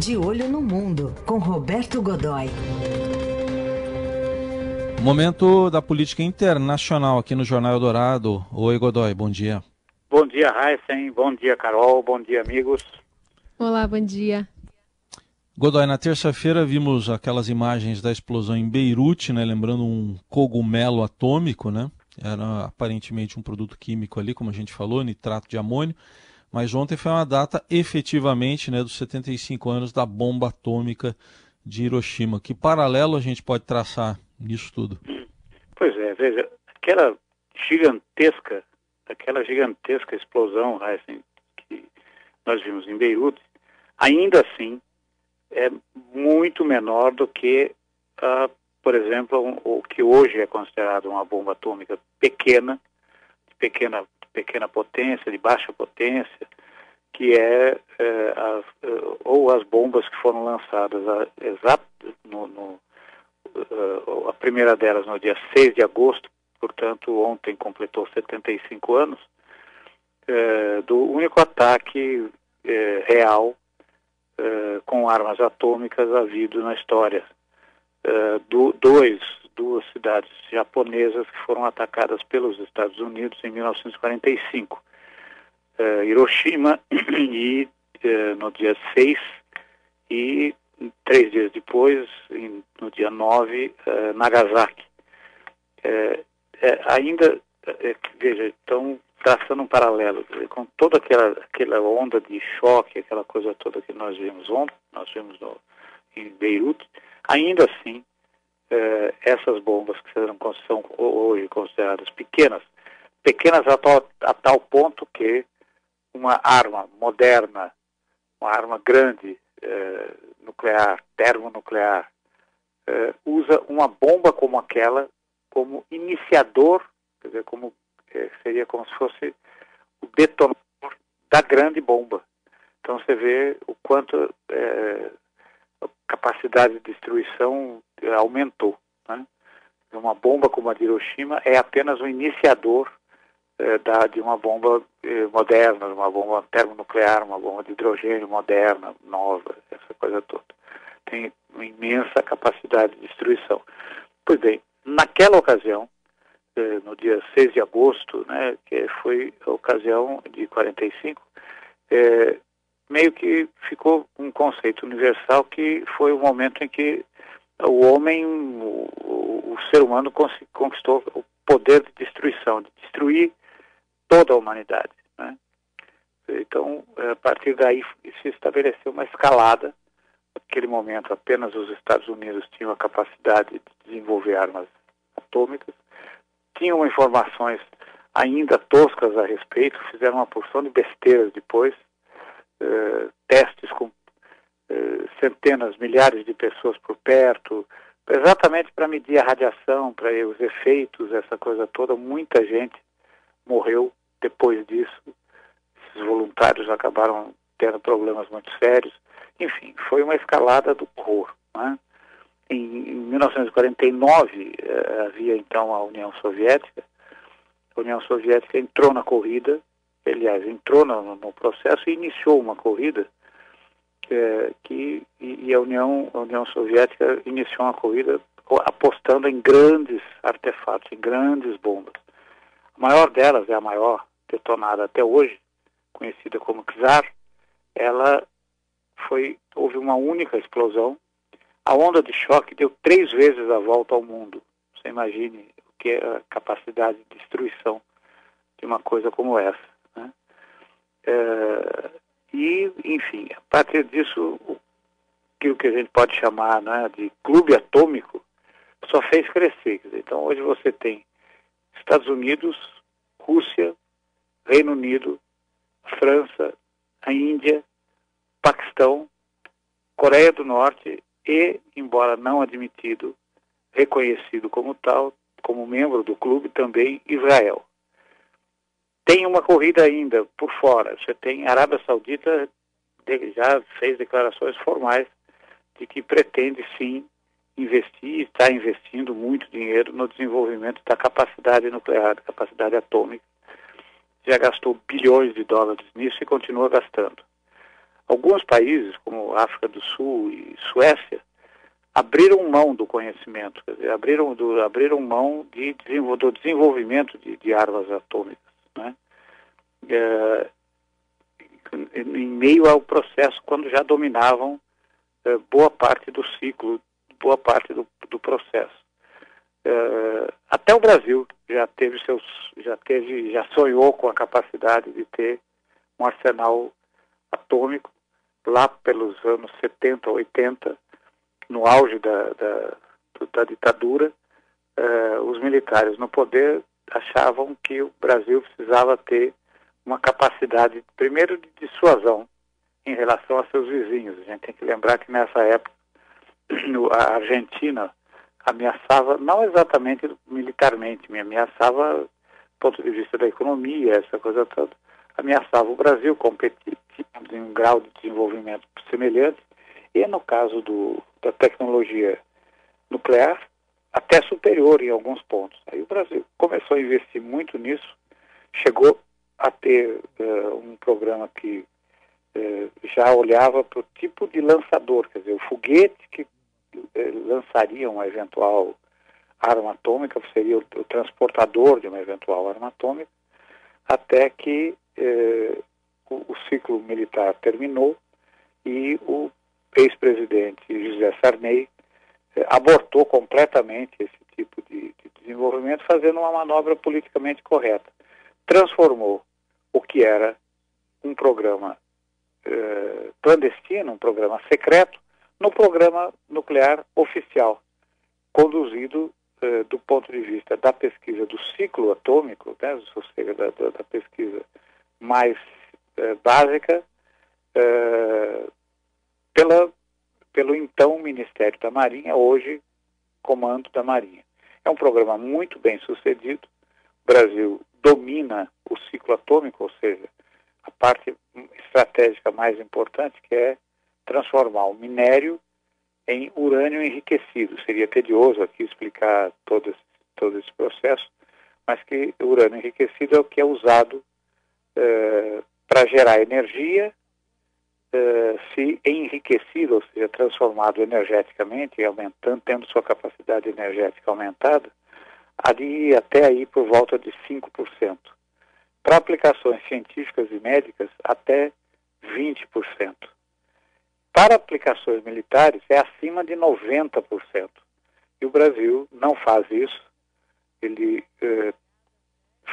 De Olho no Mundo, com Roberto Godoy. Momento da política internacional aqui no Jornal Dourado. Oi, Godoy, bom dia. Bom dia, Heisen. Bom dia, Carol. Bom dia, amigos. Olá, bom dia. Godoy, na terça-feira vimos aquelas imagens da explosão em Beirute, né, lembrando um cogumelo atômico, né? Era aparentemente um produto químico ali, como a gente falou, nitrato de amônio. Mas ontem foi uma data efetivamente né, dos 75 anos da bomba atômica de Hiroshima. Que paralelo a gente pode traçar nisso tudo? Pois é, veja, aquela gigantesca, aquela gigantesca explosão assim, que nós vimos em Beirute, ainda assim é muito menor do que, uh, por exemplo, um, o que hoje é considerado uma bomba atômica pequena, pequena pequena potência, de baixa potência, que é, é as, é, ou as bombas que foram lançadas a, exato no, no uh, a primeira delas no dia 6 de agosto, portanto ontem completou 75 anos, é, do único ataque é, real é, com armas atômicas havido na história. É, do, dois duas cidades japonesas que foram atacadas pelos Estados Unidos em 1945. Uh, eh, Hiroshima e uh, no dia 6 e três dias depois, em, no dia 9, uh, eh, Nagasaki. ainda, veja, estão traçando um paralelo com toda aquela, aquela onda de choque, aquela coisa toda que nós vimos ontem, nós vimos no, em Beirute, ainda assim eh, essas bombas que são hoje consideradas pequenas, pequenas a tal, a tal ponto que uma arma moderna, uma arma grande, eh, nuclear, termonuclear, eh, usa uma bomba como aquela como iniciador, quer dizer, como, eh, seria como se fosse o detonador da grande bomba. Então você vê o quanto eh, a capacidade de destruição aumentou. Né? Uma bomba como a de Hiroshima é apenas o um iniciador eh, da, de uma bomba eh, moderna, uma bomba termonuclear, uma bomba de hidrogênio moderna, nova, essa coisa toda. Tem uma imensa capacidade de destruição. Pois bem, naquela ocasião, eh, no dia 6 de agosto, né, que foi a ocasião de 45, eh, meio que ficou um conceito universal que foi o momento em que o homem, o, o ser humano conquistou o poder de destruição, de destruir toda a humanidade. Né? Então, a partir daí se estabeleceu uma escalada. Naquele momento, apenas os Estados Unidos tinham a capacidade de desenvolver armas atômicas, tinham informações ainda toscas a respeito, fizeram uma porção de besteiras depois, eh, testes com centenas, milhares de pessoas por perto, exatamente para medir a radiação, para os efeitos, essa coisa toda. Muita gente morreu depois disso. Esses voluntários acabaram tendo problemas muito sérios. Enfim, foi uma escalada do horror. Né? Em, em 1949 eh, havia então a União Soviética. A União Soviética entrou na corrida, aliás, entrou no, no processo e iniciou uma corrida é, que e, a União a União Soviética iniciou uma corrida apostando em grandes artefatos, em grandes bombas. A maior delas é a maior detonada até hoje, conhecida como Czar. Ela foi houve uma única explosão. A onda de choque deu três vezes a volta ao mundo. Você imagine o que é a capacidade de destruição de uma coisa como essa. Né? É, e, enfim, a partir disso, aquilo que a gente pode chamar né, de clube atômico só fez crescer. Então, hoje você tem Estados Unidos, Rússia, Reino Unido, França, a Índia, Paquistão, Coreia do Norte e, embora não admitido, reconhecido como tal, como membro do clube, também Israel. Tem uma corrida ainda por fora. Você tem a Arábia Saudita já fez declarações formais de que pretende sim investir, está investindo muito dinheiro no desenvolvimento da capacidade nuclear, da capacidade atômica. Já gastou bilhões de dólares nisso e continua gastando. alguns países, como África do Sul e Suécia, abriram mão do conhecimento, quer dizer, abriram, do, abriram mão de, do desenvolvimento de, de armas atômicas. Né? É, em meio ao processo, quando já dominavam é, boa parte do ciclo, boa parte do, do processo. É, até o Brasil já teve seus, já teve, já sonhou com a capacidade de ter um arsenal atômico lá pelos anos 70, 80, no auge da, da, da ditadura, uh, os militares no poder achavam que o Brasil precisava ter uma capacidade, primeiro, de dissuasão em relação a seus vizinhos. A gente tem que lembrar que nessa época a Argentina ameaçava, não exatamente militarmente, me ameaçava do ponto de vista da economia, essa coisa toda, ameaçava o Brasil, competir em um grau de desenvolvimento semelhante, e no caso do, da tecnologia nuclear, até superior em alguns pontos. Aí o Brasil começou a investir muito nisso, chegou a ter uh, um programa que uh, já olhava para o tipo de lançador, quer dizer, o foguete que uh, lançaria uma eventual arma atômica, seria o, o, transportador de uma eventual arma atômica, até que o, o ciclo militar terminou e o ex-presidente José Sarney abortou completamente esse tipo de, de, desenvolvimento, fazendo uma manobra politicamente correta. Transformou o que era um programa eh, clandestino, um programa secreto, no programa nuclear oficial, conduzido eh, do ponto de vista da pesquisa do ciclo atômico, né, ou seja, da, da, pesquisa mais eh, básica, eh, pela, pelo então Ministério da Marinha, hoje Comando da Marinha. É um programa muito bem sucedido. O Brasil domina o ciclo atômico, ou seja, a parte estratégica mais importante, que é transformar o minério em urânio enriquecido. Seria tedioso aqui explicar todo esse, todo esse processo, mas que o urânio enriquecido é o que é usado eh, para gerar energia uh, se enriquecido, ou seja, transformado energeticamente, aumentando, tendo sua capacidade energética aumentada, ali até aí por volta de 5%. Para aplicações científicas e médicas, até 20%. Para aplicações militares, é acima de 90%. E o Brasil não faz isso. Ele eh,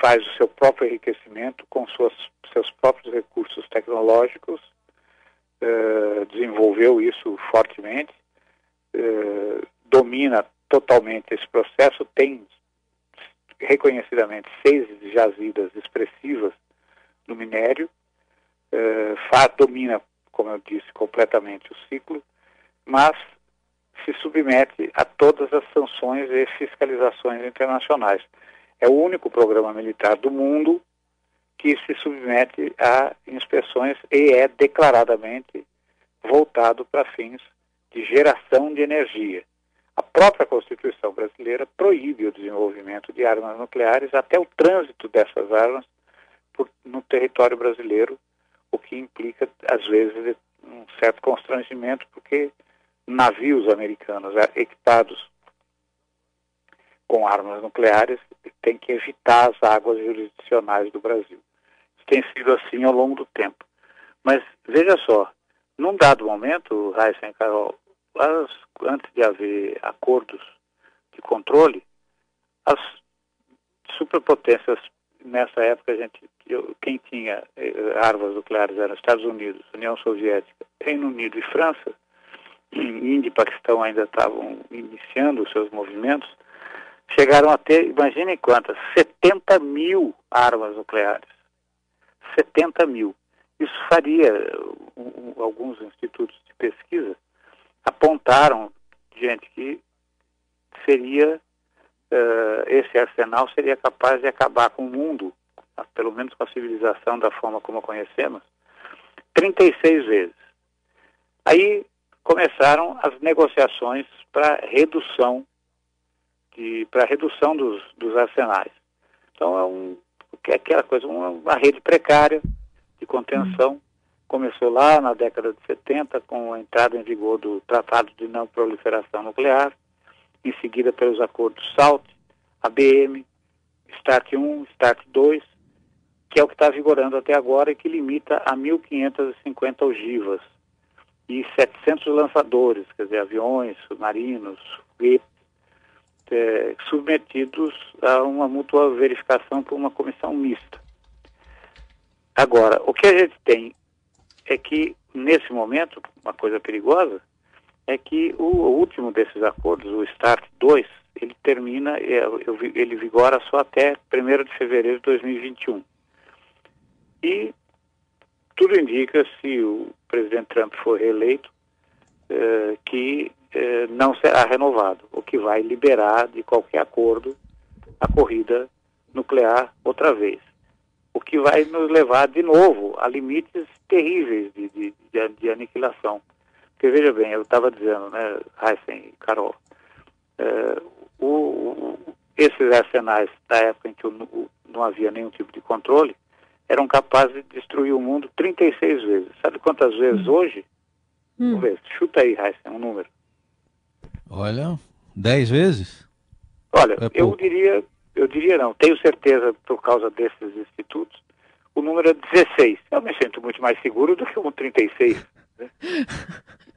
faz o seu próprio enriquecimento com suas, seus próprios recursos tecnológicos eh, desenvolveu isso fortemente, uh, domina totalmente esse processo, tem reconhecidamente seis jazidas expressivas no minério, uh, faz, domina, como eu disse, completamente o ciclo, mas se submete a todas as sanções e fiscalizações internacionais. É o único programa militar do mundo que se submete a inspeções e é declaradamente voltado para fins de geração de energia. A própria Constituição brasileira proíbe o desenvolvimento de armas nucleares até o trânsito dessas armas por, no território brasileiro, o que implica, às vezes, um certo constrangimento, porque navios americanos equipados com armas nucleares têm que evitar as águas jurisdicionais do Brasil tem sido assim ao longo do tempo. Mas veja só, num dado momento, Raíssa e Carol, as, antes de haver acordos de controle, as superpotências, nessa época, a gente, eu, quem tinha eh, armas nucleares eram Estados Unidos, União Soviética, Reino Unido e França, Índia e Paquistão ainda estavam iniciando os seus movimentos, chegaram a ter, imaginem quantas, 70 mil armas nucleares. 70 mil. Isso faria, um, alguns institutos de pesquisa apontaram, gente, que seria, uh, esse arsenal seria capaz de acabar com o mundo, pelo menos com a civilização da forma como a conhecemos, 36 vezes. Aí começaram as negociações para redução para redução dos, dos arsenais. Então é um aquela coisa, uma, uma rede precária de contenção, começou lá na década de 70 com a entrada em vigor do Tratado de Não Proliferação Nuclear, em seguida pelos acordos SALT, ABM, START 1, START 2, que é o que está vigorando até agora e que limita a 1.550 ogivas e 700 lançadores, quer dizer, aviões, submarinos, foguetes, é, submetidos a uma mútua verificação por uma comissão mista. Agora, o que a gente tem é que, nesse momento, uma coisa perigosa, é que o, último desses acordos, o START 2, ele termina, é, ele vigora só até 1 de fevereiro de 2021. E tudo indica, se o presidente Trump for reeleito, eh, que eh, não será renovado, o que vai liberar de qualquer acordo a corrida nuclear outra vez. O que vai nos levar de novo a limites terríveis de, de, de, de aniquilação. Porque veja bem, eu estava dizendo, né, Heisen e Carol, eh, o, o, esses arsenais da época em que o, não havia nenhum tipo de controle, eram capazes de destruir o mundo 36 vezes. Sabe quantas vezes hum. hoje? Hum. Vamos ver, chuta aí, Heisen, um número. Olha, 10 vezes? Olha, é eu diria, eu diria não, tenho certeza por causa desses institutos, o número é 16. Eu me sinto muito mais seguro do que um 36. Né?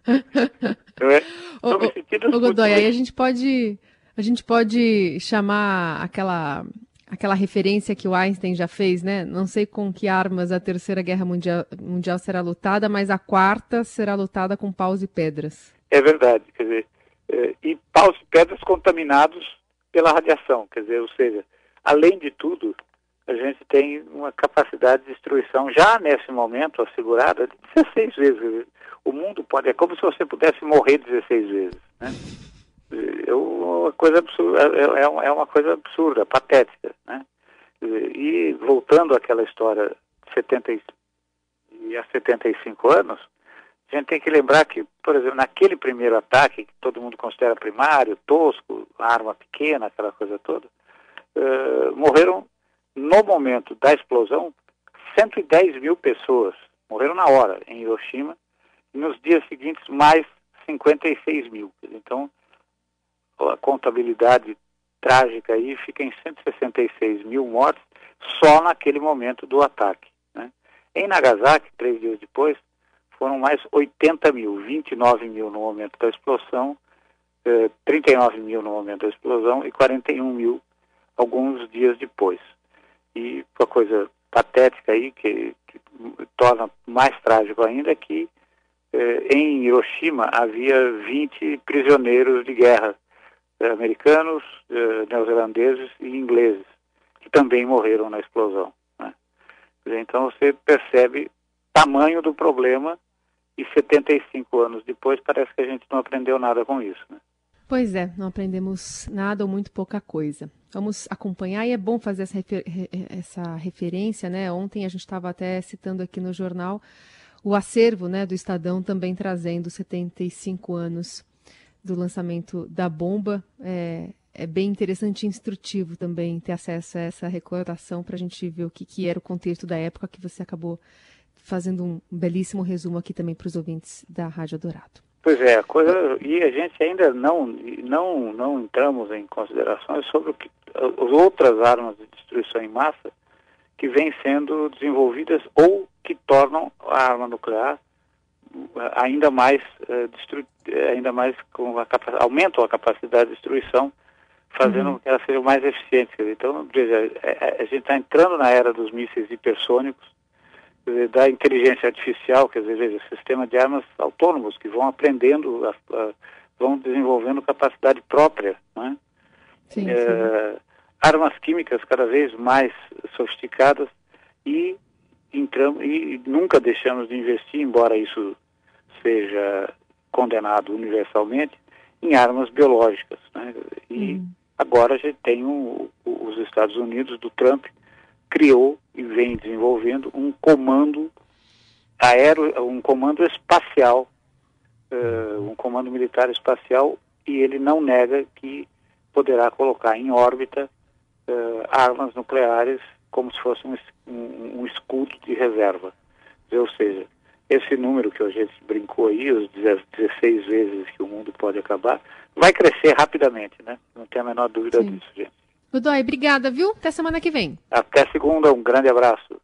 não é? Ô, ô, Godoy, aí a gente pode a gente pode chamar aquela aquela referência que o Einstein já fez, né? Não sei com que armas a Terceira Guerra Mundial, mundial será lutada, mas a quarta será lutada com paus e pedras. É verdade, quer dizer, e paus e pedras contaminados pela radiação, quer dizer, ou seja, além de tudo, a gente tem uma capacidade de destruição já nesse momento assegurada de 16 vezes. O mundo pode, é como se você pudesse morrer 16 vezes, né? é uma coisa absurda, é, é, é, uma coisa absurda, patética, né? E voltando àquela história de 70 e a 75 anos, a gente tem que lembrar que, por exemplo, naquele primeiro ataque, que todo mundo considera primário, tosco, arma pequena, aquela coisa toda, uh, morreram, no momento da explosão, 110 mil pessoas. Morreram na hora, em Hiroshima, e nos dias seguintes, mais 56 mil. Então, a contabilidade trágica aí fica em 166 mil mortes só naquele momento do ataque. Né? Em Nagasaki, três dias depois, foram mais 80 mil, 29 mil no momento da explosão, eh, 39 mil no momento da explosão e 41 mil alguns dias depois. E uma coisa patética aí, que, que torna mais trágico ainda, é que eh, em Hiroshima havia 20 prisioneiros de guerra eh, americanos, eh, neozelandeses e ingleses, que também morreram na explosão. Né? Então você percebe tamanho do problema e 75 anos depois parece que a gente não aprendeu nada com isso. Né? Pois é, não aprendemos nada ou muito pouca coisa. Vamos acompanhar e é bom fazer essa, refer essa referência, né? Ontem a gente estava até citando aqui no jornal o acervo né, do Estadão também trazendo 75 anos do lançamento da bomba. É, é bem interessante e instrutivo também ter acesso a essa recordação para a gente ver o que, que era o contexto da época que você acabou fazendo um belíssimo resumo aqui também para os ouvintes da Rádio Dourado. Pois é, a coisa, e a gente ainda não, não, não entramos em considerações sobre que, as outras armas de destruição em massa que vêm sendo desenvolvidas ou que tornam a arma nuclear ainda mais, uh, ainda mais com a aumentam a capacidade de destruição, fazendo uhum. com que ela seja mais eficiente. Então, veja, a, é, é, a gente está entrando na era dos mísseis hipersônicos, da inteligência artificial, quer dizer, veja, sistema de armas autônomos que vão aprendendo, a, a, vão desenvolvendo capacidade própria, né? Sim, é, sim. Armas químicas cada vez mais sofisticadas e entramos e nunca deixamos de investir, embora isso seja condenado universalmente em armas biológicas. Né? E uhum. agora a gente tem um, os Estados Unidos, do Trump, criou e vem desenvolvendo um comando aéreo, um comando espacial, uh, um comando militar espacial, e ele não nega que poderá colocar em órbita uh, armas nucleares como se fosse um, um, um escudo de reserva. Ou seja, esse número que a gente brincou aí, os 16 vezes que o mundo pode acabar, vai crescer rapidamente, né? Não tem a menor dúvida Sim. disso, gente. Godoy, obrigada, viu? Até semana que vem. Até segunda, um grande abraço.